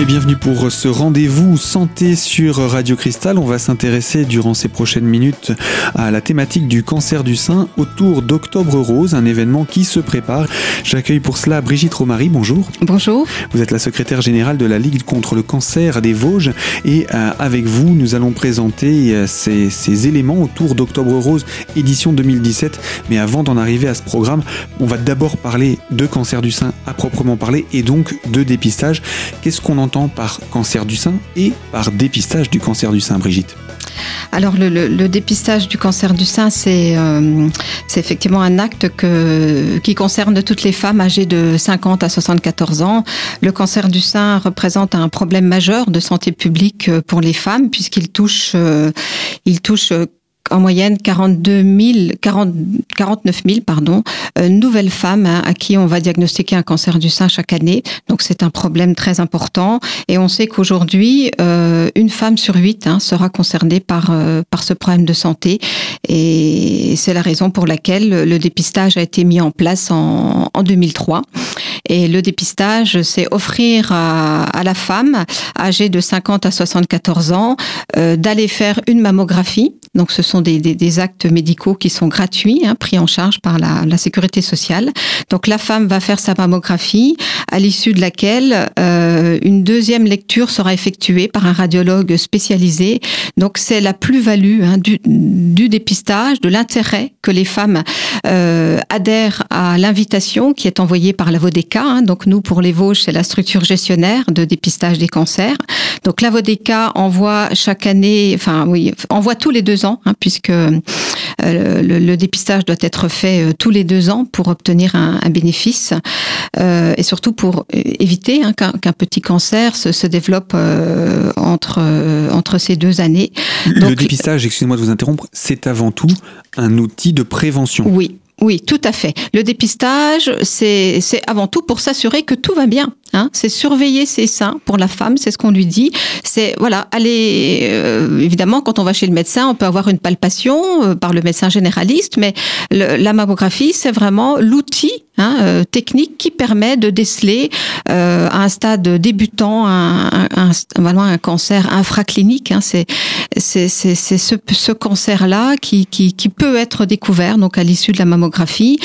Et bienvenue pour ce rendez-vous santé sur Radio Cristal. On va s'intéresser durant ces prochaines minutes à la thématique du cancer du sein autour d'Octobre Rose, un événement qui se prépare. J'accueille pour cela Brigitte Romary. Bonjour. Bonjour. Vous êtes la secrétaire générale de la Ligue contre le cancer des Vosges et euh, avec vous, nous allons présenter euh, ces, ces éléments autour d'Octobre Rose édition 2017. Mais avant d'en arriver à ce programme, on va d'abord parler de cancer du sein à proprement parler et donc de dépistage. Qu'est-ce qu'on par cancer du sein et par dépistage du cancer du sein, Brigitte alors le, dépistage du cancer du sein, c'est euh, effectivement un acte qui concerne toutes les femmes âgées de 50 à 74 ans. Le cancer du sein représente un problème majeur de santé publique euh, pour les femmes puisqu'il touche, euh, il touche en moyenne 42 000, 40, 49 000 pardon, euh, nouvelles femmes hein, à qui on va diagnostiquer un cancer du sein chaque année. Donc c'est un problème très important et on sait qu'aujourd'hui euh, une femme sur huit hein, sera concernée par euh, par ce problème de santé et c'est la raison pour laquelle le dépistage a été mis en place en, en 2003. Et le dépistage, c'est offrir à, à, la femme âgée de 50 à 74 ans d'aller faire une mammographie. Donc, ce sont des, actes médicaux qui sont gratuits, hein, pris en charge par la, sécurité sociale. Donc, la femme va faire sa mammographie, à l'issue de laquelle euh, une deuxième lecture sera effectuée par un radiologue spécialisé. Donc, c'est la plus-value hein, du, du, dépistage, de l'intérêt que les femmes euh, adhèrent à l'invitation qui est envoyée par la VODECA Hein. Donc nous, pour les Vosges, c'est la structure gestionnaire de dépistage des cancers. Donc la VODECA envoie chaque année, enfin oui, envoie tous les deux ans, hein, puisque euh, le, le, dépistage doit être fait euh, tous les deux ans pour obtenir un, un bénéfice euh, et surtout pour éviter hein, qu'un qu petit cancer se, se développe entre entre ces deux années. Donc, le dépistage, excusez-moi de vous interrompre, c'est avant tout un outil de prévention. Oui, oui, tout à fait. Le dépistage, c'est avant tout pour s'assurer que tout va bien. Hein, c'est surveiller ses seins pour la femme, c'est ce qu'on lui dit. C'est voilà, aller euh, évidemment quand on va chez le médecin, on peut avoir une palpation euh, par le médecin généraliste, mais le, la mammographie c'est vraiment l'outil hein, euh, technique qui permet de déceler euh, à un stade débutant un, un, un, un cancer infraclinique. Hein, c'est c'est ce, ce cancer là qui, qui qui peut être découvert donc à l'issue de la mammographie.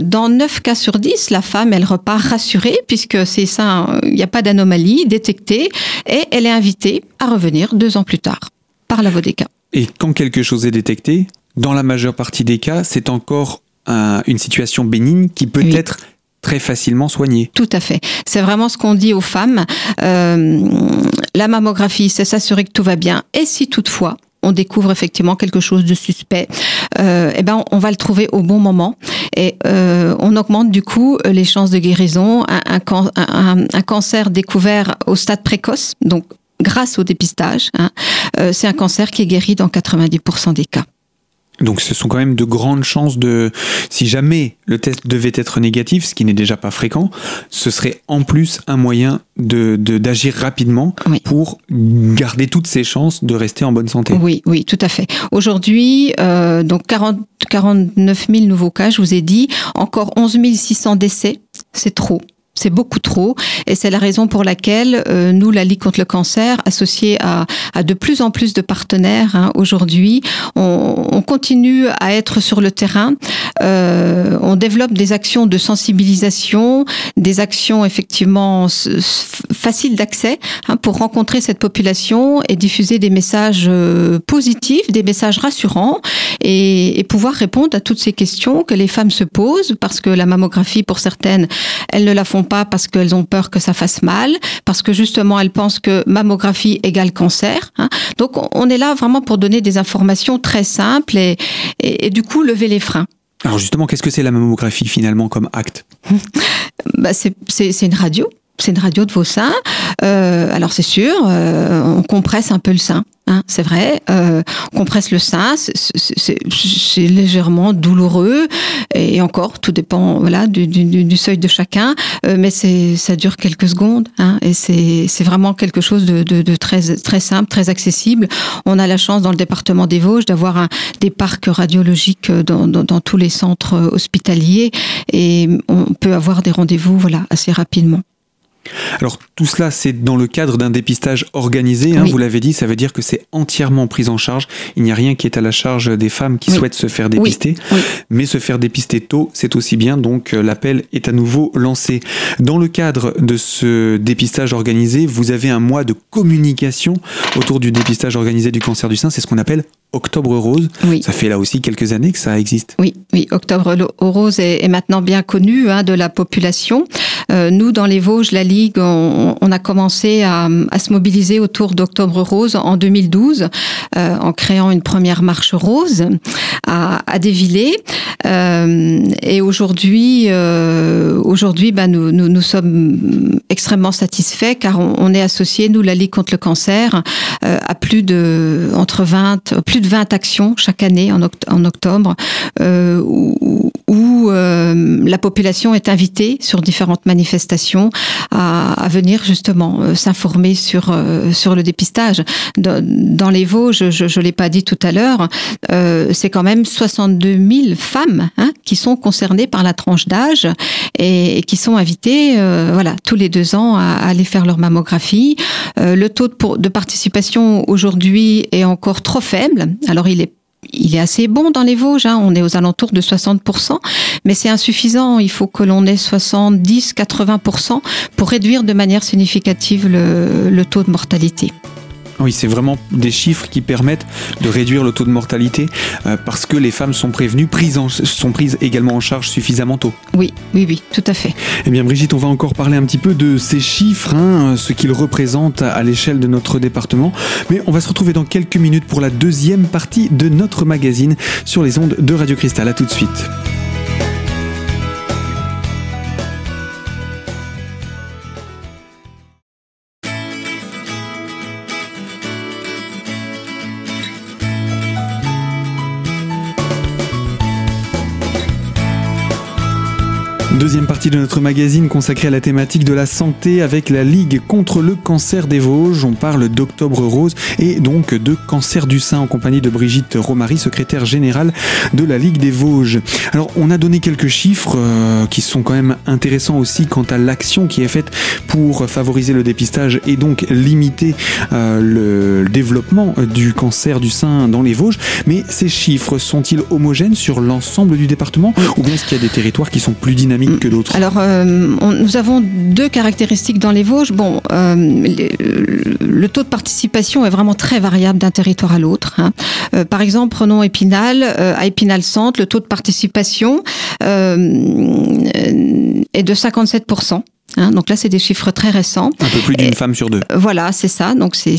Dans 9 cas sur 10, la femme elle repart rassurée puisque c'est ça il n'y a pas d'anomalie détectée et elle est invitée à revenir deux ans plus tard par la VODECA. Et quand quelque chose est détecté, dans la majeure partie des cas, c'est encore un, une situation bénigne qui peut oui. être très facilement soignée. Tout à fait. C'est vraiment ce qu'on dit aux femmes. Euh, la mammographie, c'est s'assurer que tout va bien. Et si toutefois, on découvre effectivement quelque chose de suspect, euh, eh ben on va le trouver au bon moment et euh, on augmente du coup les chances de guérison. Un, cancer découvert au stade précoce, donc grâce au dépistage, hein, euh, c'est un cancer qui est guéri dans 90% des cas. Donc ce sont quand même de grandes chances de, si jamais le test devait être négatif, ce qui n'est déjà pas fréquent, ce serait en plus un moyen de d'agir rapidement oui. pour garder toutes ses chances de rester en bonne santé. Oui, oui, tout à fait. Aujourd'hui, euh, donc 40, 49 000 nouveaux cas, je vous ai dit, encore 11 600 décès, c'est trop. C'est beaucoup trop et c'est la raison pour laquelle euh, nous, la Ligue contre le cancer, associée à, à de plus en plus de partenaires hein, aujourd'hui, on, on, continue à être sur le terrain. Euh, on développe des actions de sensibilisation, des actions effectivement faciles d'accès hein, pour rencontrer cette population et diffuser des messages euh, positifs, des messages rassurants et, et pouvoir répondre à toutes ces questions que les femmes se posent parce que la mammographie, pour certaines, elles ne la font pas parce qu'elles ont peur que ça fasse mal, parce que justement elles pensent que mammographie égale cancer. Hein. Donc on est là vraiment pour donner des informations très simples et, et, et du coup lever les freins. Alors justement, qu'est-ce que c'est la mammographie finalement comme acte? Bah C'est une radio. C'est une radio de vos seins. Euh, alors c'est sûr, euh, on compresse un peu le sein. Hein, c'est vrai, euh, on compresse le sein, c'est légèrement douloureux et encore, tout dépend voilà du, du, du seuil de chacun, euh, mais c'est ça dure quelques secondes hein, et c'est vraiment quelque chose de, de, de, très très simple, très accessible. On a la chance dans le département des Vosges d'avoir des parcs radiologiques dans, dans, dans tous les centres hospitaliers et on peut avoir des rendez-vous voilà assez rapidement. Alors tout cela, c'est dans le cadre d'un dépistage organisé, hein, vous l'avez dit, ça veut dire que c'est entièrement pris en charge. Il n'y a rien qui est à la charge des femmes qui souhaitent se faire dépister, mais se faire dépister tôt, c'est aussi bien, donc euh, l'appel est à nouveau lancé. Dans le cadre de ce dépistage organisé, vous avez un mois de communication autour du dépistage organisé du cancer du sein, c'est ce qu'on appelle Octobre Rose. Oui. Ça fait là aussi quelques années que ça existe. Oui, oui. Octobre Rose est, maintenant bien connu hein, de la population. Euh, nous, dans les Vosges, la Ligue, on, a commencé à, se mobiliser autour d'Octobre Rose en 2012, euh, en créant une première marche rose à, à. Euh, et aujourd'hui, aujourd'hui, bah, nous, sommes extrêmement satisfaits car on, est associé, nous, la Ligue contre le cancer, à plus de entre 20, plus de 20 actions chaque année en, octobre euh, la population est invitée sur différentes manifestations à, venir justement euh, s'informer sur sur le dépistage. Dans, les Vosges, je ne l'ai pas dit tout à l'heure, c'est quand même 62 000 femmes hein, qui sont concernées par la tranche d'âge et, qui sont invitées voilà tous les deux ans à, aller faire leur mammographie. le taux de, de participation aujourd'hui est encore trop faible alors il est il est assez bon dans les Vosges, hein. on est aux alentours de 60%, mais c'est insuffisant, il faut que l'on ait 70-80% pour réduire de manière significative le taux de mortalité. Oui, c'est vraiment des chiffres qui permettent de réduire le taux de mortalité euh, parce que les femmes sont prévenues, prises sont prises également en charge suffisamment tôt. Oui, oui, oui, tout à fait. Eh bien, Brigitte, on va encore parler un petit peu de ces chiffres, hein, ce qu'ils représentent à l'échelle de notre département. Mais on va se retrouver dans quelques minutes pour la deuxième partie de notre magazine sur les ondes de Radio Cristal. À tout de suite. Deuxième partie de notre magazine consacrée à la thématique de la santé avec la Ligue contre le cancer des Vosges. On parle d'Octobre Rose et donc de cancer du sein en compagnie de Brigitte Romary, secrétaire générale de la Ligue des Vosges. Alors on a donné quelques chiffres euh, qui sont quand même intéressants aussi quant à l'action qui est faite pour favoriser le dépistage et donc limiter euh, le développement du cancer du sein dans les Vosges. Mais ces chiffres sont-ils homogènes sur l'ensemble du département ou bien est-ce qu'il y a des territoires qui sont plus dynamiques que d'autres Alors, euh, nous avons deux caractéristiques dans les Vosges. Bon, euh, le taux de participation est vraiment très variable d'un territoire à l'autre. Hein. Euh, par exemple, prenons Épinal. à Épinal Centre, le taux de participation est de 57% Hein, donc là, c'est des chiffres très récents. Un peu plus d'une femme sur deux. Voilà, c'est ça. Donc c'est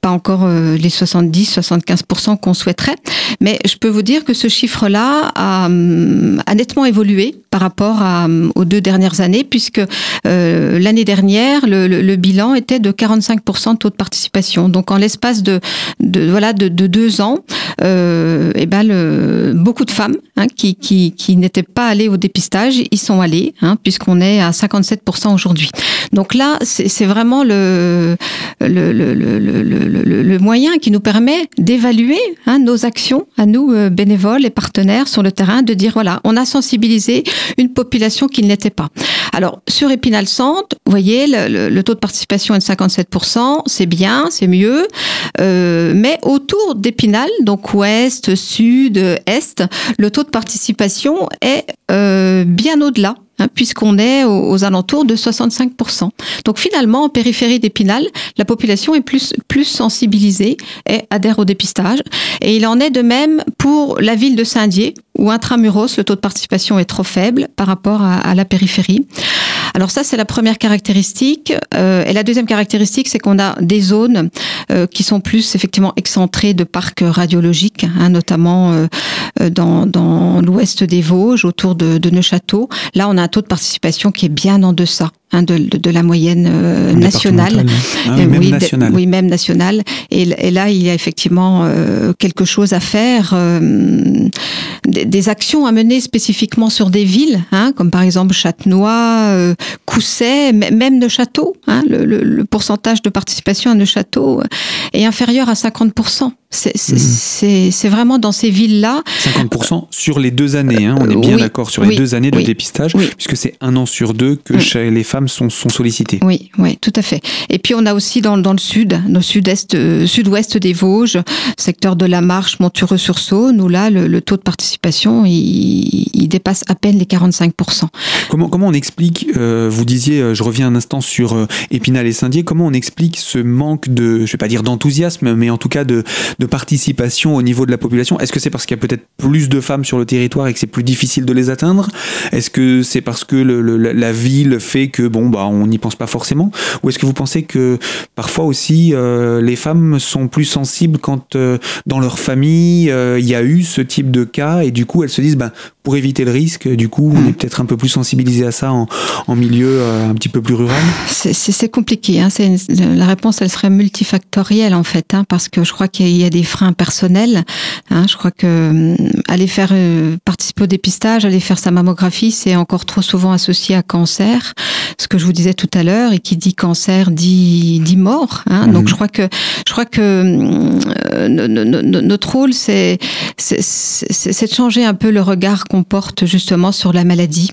pas encore euh, les 70-75% qu'on souhaiterait, mais je peux vous dire que ce chiffre-là a, hum, a, nettement évolué par rapport à, hum, aux deux dernières années, puisque euh, l'année dernière, le, le, bilan était de 45% de taux de participation. Donc en l'espace de, de, voilà, de, de, deux ans, euh, et eh ben le, beaucoup de femmes hein, qui, qui, qui n'étaient pas allées au dépistage, y sont allées, hein, puisqu'on est à 57% aujourd'hui. Donc là, c'est vraiment le, le, le, le le, moyen qui nous permet d'évaluer hein, nos actions à nous, euh, bénévoles et partenaires sur le terrain, de dire voilà, on a sensibilisé une population qui ne l'était pas. Alors, sur Épinal Centre, vous voyez, le, taux de participation est de 57%, c'est bien, c'est mieux, euh, mais autour d'Épinal, donc ouest, sud, est, le taux de participation est euh, bien au-delà Hein, puisqu'on est aux, alentours de 65%. Donc finalement, en périphérie d'Épinal, la population est plus, plus sensibilisée et adhère au dépistage. Et il en est de même pour la ville de Saint-Dié, où intramuros, le taux de participation est trop faible par rapport à la périphérie. Alors ça, c'est la première caractéristique. Euh, et la deuxième caractéristique, c'est qu'on a des zones euh, qui sont plus effectivement excentrées de parcs radiologiques, hein, notamment euh, dans, l'ouest des Vosges, autour de, de Neuchâteau. Là, on a un taux de participation qui est bien en deçà Hein, de, de, la moyenne euh, nationale. Ah oui, même nationale. oui, même nationale. Et, et, là, il y a effectivement euh, quelque chose à faire, euh, des, actions à mener spécifiquement sur des villes, hein, comme par exemple Châtenois, Cousset, même Neuchâteau. Hein, le, le, le, pourcentage de participation à Neuchâteau est inférieur à 50%. C'est mmh. vraiment dans ces villes-là. 50% sur les deux années, hein, on est bien d'accord sur les deux années de dépistage, puisque c'est un an sur deux que chez les femmes sont, sont sollicitées. Oui, oui, tout à fait. Et puis on a aussi dans, dans le sud, le sud-est, euh, sud-ouest des Vosges, secteur de la Marche, Montureux-sur-Saône, où là le, taux de participation il, il, dépasse à peine les 45%. Comment, comment on explique, euh, vous disiez, euh, je reviens un instant sur Épinal et Saint-Dié, comment on explique ce manque de, je vais pas dire d'enthousiasme, mais en tout cas de, de participation au niveau de la population Est-ce que c'est parce qu'il y a peut-être plus de femmes sur le territoire et que c'est plus difficile de les atteindre? Est-ce que c'est parce que le, la ville fait que bon bah on n'y pense pas forcément? Ou est-ce que vous pensez que parfois aussi euh, les femmes sont plus sensibles quand euh, dans leur famille euh, il y a eu ce type de cas et du coup elles se disent ben pour éviter le risque, du coup, on mm. est peut-être un peu plus sensibilisé à ça en, en milieu un petit peu plus rural? C'est compliqué. Hein. la réponse, elle serait multifactorielle, en fait, hein, parce que je crois qu'il y a des freins personnels. Hein. je crois que aller faire participer au dépistage, aller faire sa mammographie, c'est encore trop souvent associé à cancer. Ce que je vous disais tout à l'heure, et qui dit cancer dit, dit mort. Hein. Donc mhm. je crois que je crois que euh, notre rôle c'est c'est de changer un peu le regard qu'on porte justement sur la maladie.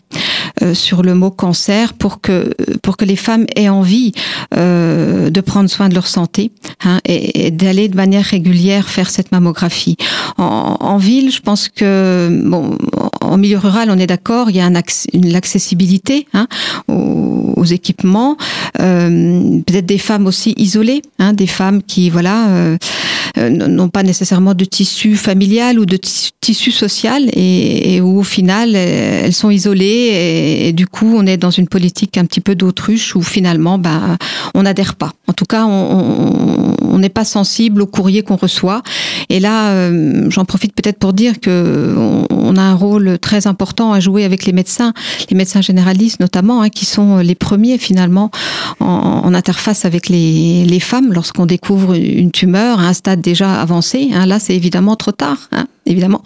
Euh, sur le mot cancer pour que pour que les femmes aient envie euh, de prendre soin de leur santé hein, et, et d'aller de manière régulière faire cette mammographie. En, en, ville, je pense que bon, en milieu rural, on est d'accord, il y a un l'accessibilité hein, aux, aux, équipements, euh, peut-être des femmes aussi isolées, hein, des femmes qui voilà euh, euh n'ont pas nécessairement de tissu familial ou de tissu social et, et, où au final elles sont isolées et, et, du coup on est dans une politique un petit peu d'autruche où finalement bah on n'adhère pas. En tout cas, on n'est pas sensible au courrier qu'on reçoit. Et là, euh, j'en profite peut-être pour dire que on, a un rôle très important à jouer avec les médecins, les médecins généralistes notamment, hein, qui sont les premiers finalement en, interface avec les, femmes lorsqu'on découvre une tumeur à un stade déjà avancé. Hein, là, c'est évidemment trop tard. Hein évidemment.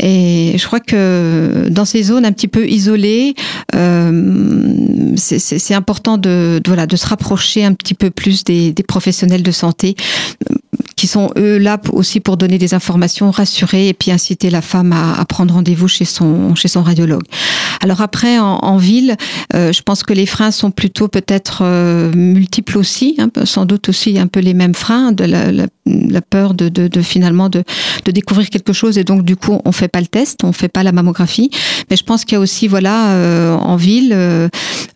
Et je crois que dans ces zones un petit peu isolées, euh, c'est important de, se rapprocher un petit peu plus des professionnels de santé qui sont eux là aussi pour donner des informations, rassurer et puis inciter la femme à, prendre rendez-vous chez son chez son radiologue. Alors après en, en ville, euh, je pense que les freins sont plutôt peut-être euh, multiples aussi, hein, sans doute aussi un peu les mêmes freins de la, la, la peur de, de, de, finalement de, de découvrir quelque chose et donc du coup on fait pas le test, on fait pas la mammographie. Mais je pense qu'il y a aussi voilà euh, en ville euh,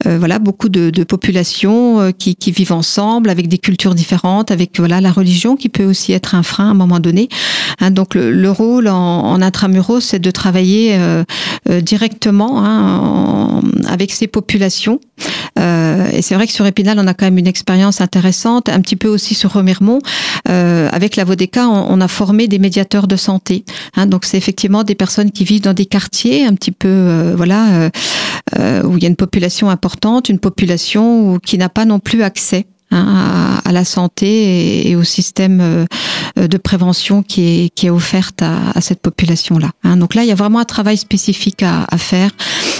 voilà beaucoup de, populations qui, qui vivent ensemble avec des cultures différentes, avec voilà la religion qui peut aussi être un frein à un moment donné. Hein, donc le, le, rôle en, en intramuros, c'est de travailler euh, euh, directement hein, avec ces populations. Euh, et c'est vrai que sur Épinal, on a quand même une expérience intéressante, un petit peu aussi sur Remiremont. Euh, avec la Vodeka, on, a formé des médiateurs de santé. Hein, donc c'est effectivement des personnes qui vivent dans des quartiers un petit peu, euh, voilà, euh, où il y a une population importante, une population qui n'a pas non plus accès Hein, à, la santé et, au système euh, de prévention qui est, qui offerte à, cette population-là. Hein. Donc là, il y a vraiment un travail spécifique à, faire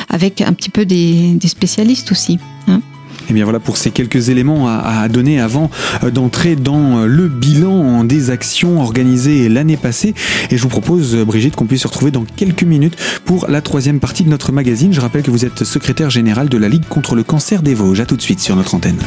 avec un petit peu des, spécialistes aussi. Et eh bien voilà pour ces quelques éléments à, donner avant euh, d'entrer dans le bilan des actions organisées l'année passée. Et je vous propose, Brigitte, qu'on puisse se retrouver dans quelques minutes pour la troisième partie de notre magazine. Je rappelle que vous êtes secrétaire général de la Ligue contre le cancer des Vosges. À tout de suite sur notre antenne.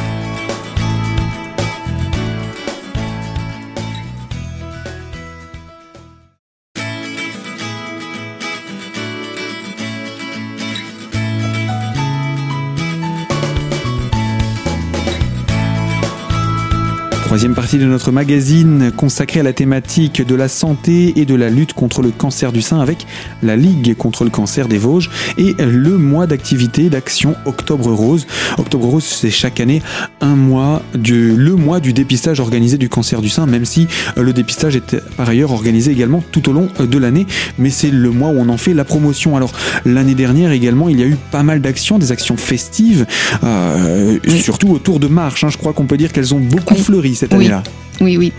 Troisième partie de notre magazine consacrée à la thématique de la santé et de la lutte contre le cancer du sein avec la Ligue contre le cancer des Vosges et le mois d'activité d'action Octobre Rose. Octobre Rose, c'est chaque année un mois du, le mois du dépistage organisé du cancer du sein, même si le dépistage est par ailleurs organisé également tout au long de l'année, mais c'est le mois où on en fait la promotion. Alors l'année dernière également, il y a eu pas mal d'actions, des actions festives, euh, surtout autour de marches. Hein. Je crois qu'on peut dire qu'elles ont beaucoup fleuri année-là. Oui, oui.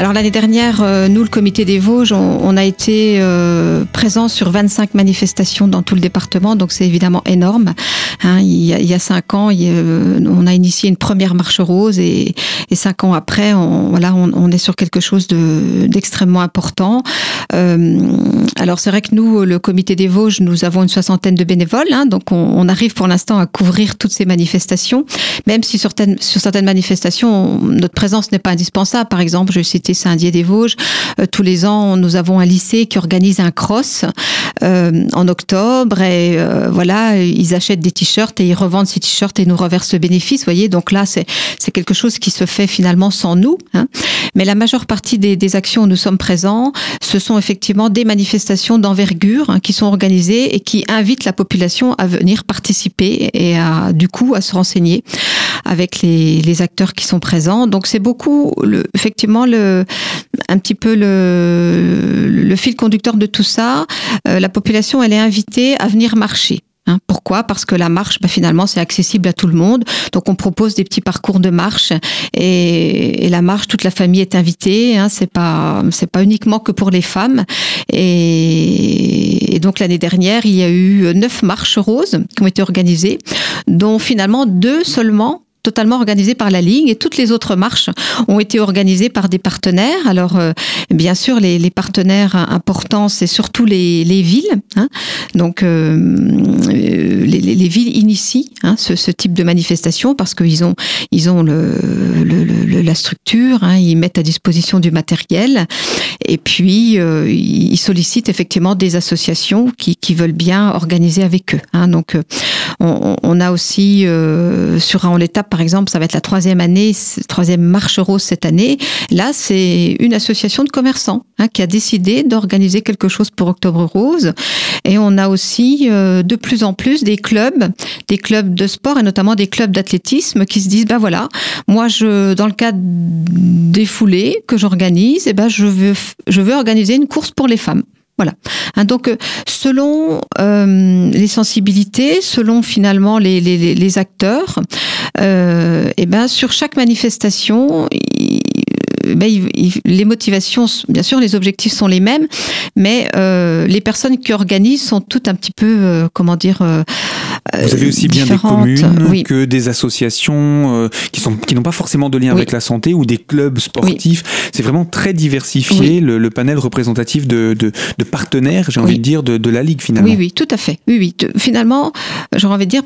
Alors l'année dernière, euh, nous, le comité des Vosges, on, on a été euh, présents sur 25 manifestations dans tout le département, donc c'est évidemment énorme. Hein, il, y a, il, cinq ans, euh, on a initié une première marche rose et, et cinq ans après, on, voilà, on, est sur quelque chose d'extrêmement de, important. Euh, alors c'est vrai que nous, le comité des Vosges, nous avons une soixantaine de bénévoles, hein, donc on, arrive pour l'instant à couvrir toutes ces manifestations, même si sur certaines, sur manifestations, notre présence n'est pas indispensable. Par exemple, je vais citer Saint-Dié des Vosges, euh, tous les ans, nous avons un lycée qui organise un cross euh, en octobre et euh, voilà, ils achètent des t-shirts et ils revendent ces t-shirts et nous reversent le bénéfice, voyez. Donc là, c'est quelque chose qui se fait finalement sans nous. Hein. Mais la majeure partie des, actions où nous sommes présents, ce sont effectivement des manifestations d'envergure hein, qui sont organisées et qui invitent la population à venir participer et à, du coup, à se renseigner avec les, les acteurs qui sont présents. Donc c'est beaucoup, effectivement, le, un petit peu le, le fil conducteur de tout ça. Euh, la population, elle est invitée à venir marcher. Hein, pourquoi? Parce que la marche, bah, finalement, c'est accessible à tout le monde. Donc, on propose des petits parcours de marche et, la marche, toute la famille est invitée. Hein, c'est pas, c'est pas uniquement que pour les femmes. Et, et donc, l'année dernière, il y a eu neuf marches roses qui ont été organisées, dont finalement deux seulement totalement organisé par la Ligue et toutes les autres marches ont été organisées par des partenaires. Alors, euh, bien sûr, les, partenaires importants, c'est surtout les, les villes. Hein. Donc, euh, les, les, villes initient hein, ce, type de manifestation parce qu'ils ont, ils ont la structure, hein, ils mettent à disposition du matériel et puis euh, ils sollicitent effectivement des associations qui, veulent bien organiser avec eux. Donc, on, on, a aussi sur en l'étape par exemple, ça va être la troisième année, troisième marche rose cette année. Là, c'est une association de commerçants hein, qui a décidé d'organiser quelque chose pour Octobre Rose. Et on a aussi euh, de plus en plus des clubs, des clubs de sport et notamment des clubs d'athlétisme qui se disent, ben voilà, moi, je, dans le cadre des foulées que j'organise, eh ben, je veux, je veux organiser une course pour les femmes. Voilà. Hein, donc, euh, selon euh, les sensibilités, selon finalement les, acteurs, euh, et ben sur chaque manifestation, ben, les motivations, bien sûr, les objectifs sont les mêmes, mais euh, les personnes qui organisent sont toutes un petit peu, euh, comment dire, euh, vous avez aussi bien des communes que des associations qui sont qui n'ont pas forcément de lien avec la santé ou des clubs sportifs. C'est vraiment très diversifié le, panel représentatif de, de, de partenaires, j'ai envie de dire, de, de, la ligue finalement. Oui, oui, tout à fait. Oui, oui. Finalement, j'aurais envie de dire,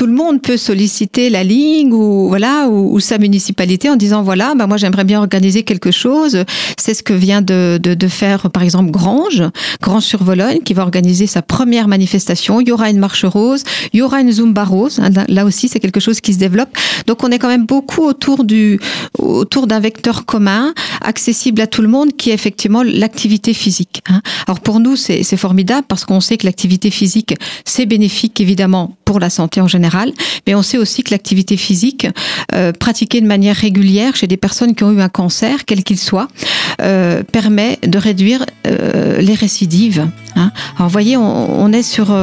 tout le monde peut solliciter la ligue ou voilà ou, sa municipalité en disant voilà, bah moi j'aimerais bien organiser quelque chose. C'est ce que vient de, faire par exemple Grange, Grange sur Vologne, qui va organiser sa première manifestation. Il y aura une marche rose, il y aura une zumba rose. Hein, là aussi, c'est quelque chose qui se développe. Donc on est quand même beaucoup autour du autour d'un vecteur commun, accessible à tout le monde, qui est effectivement l'activité physique. Hein. Alors pour nous, c'est formidable parce qu'on sait que l'activité physique c'est bénéfique évidemment pour la santé en général mais on sait aussi que l'activité physique euh, pratiquée de manière régulière chez des personnes qui ont eu un cancer, quel qu'il soit, euh, permet de réduire euh, les récidives. Hein. Alors vous voyez, on, est sur...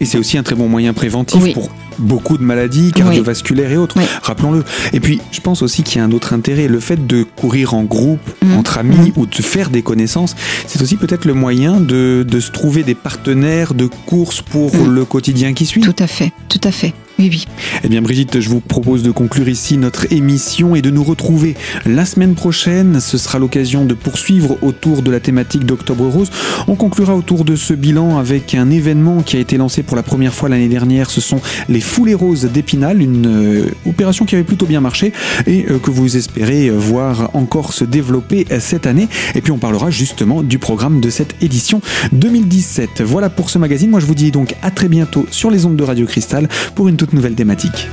Et c'est aussi un très bon moyen préventif pour beaucoup de maladies cardiovasculaires et autres, rappelons-le. Et puis, je pense aussi qu'il y a un autre intérêt, le fait de courir en groupe, mmh. entre amis, mmh. ou de faire des connaissances, c'est aussi peut-être le moyen de, de, se trouver des partenaires de course pour mmh. le quotidien qui suit. Tout à fait, tout à fait. Eh bien, Brigitte, je vous propose de conclure ici notre émission et de nous retrouver la semaine prochaine. Ce sera l'occasion de poursuivre autour de la thématique d'Octobre Rose. On conclura autour de ce bilan avec un événement qui a été lancé pour la première fois l'année dernière. Ce sont les Foulées Roses d'Épinal, une euh, opération qui avait plutôt bien marché et euh, que vous espérez voir encore se développer cette année. Et puis, on parlera justement du programme de cette édition 2017. Voilà pour ce magazine. Moi, je vous dis donc à très bientôt sur les ondes de Radio Cristal pour une nouvelle thématique.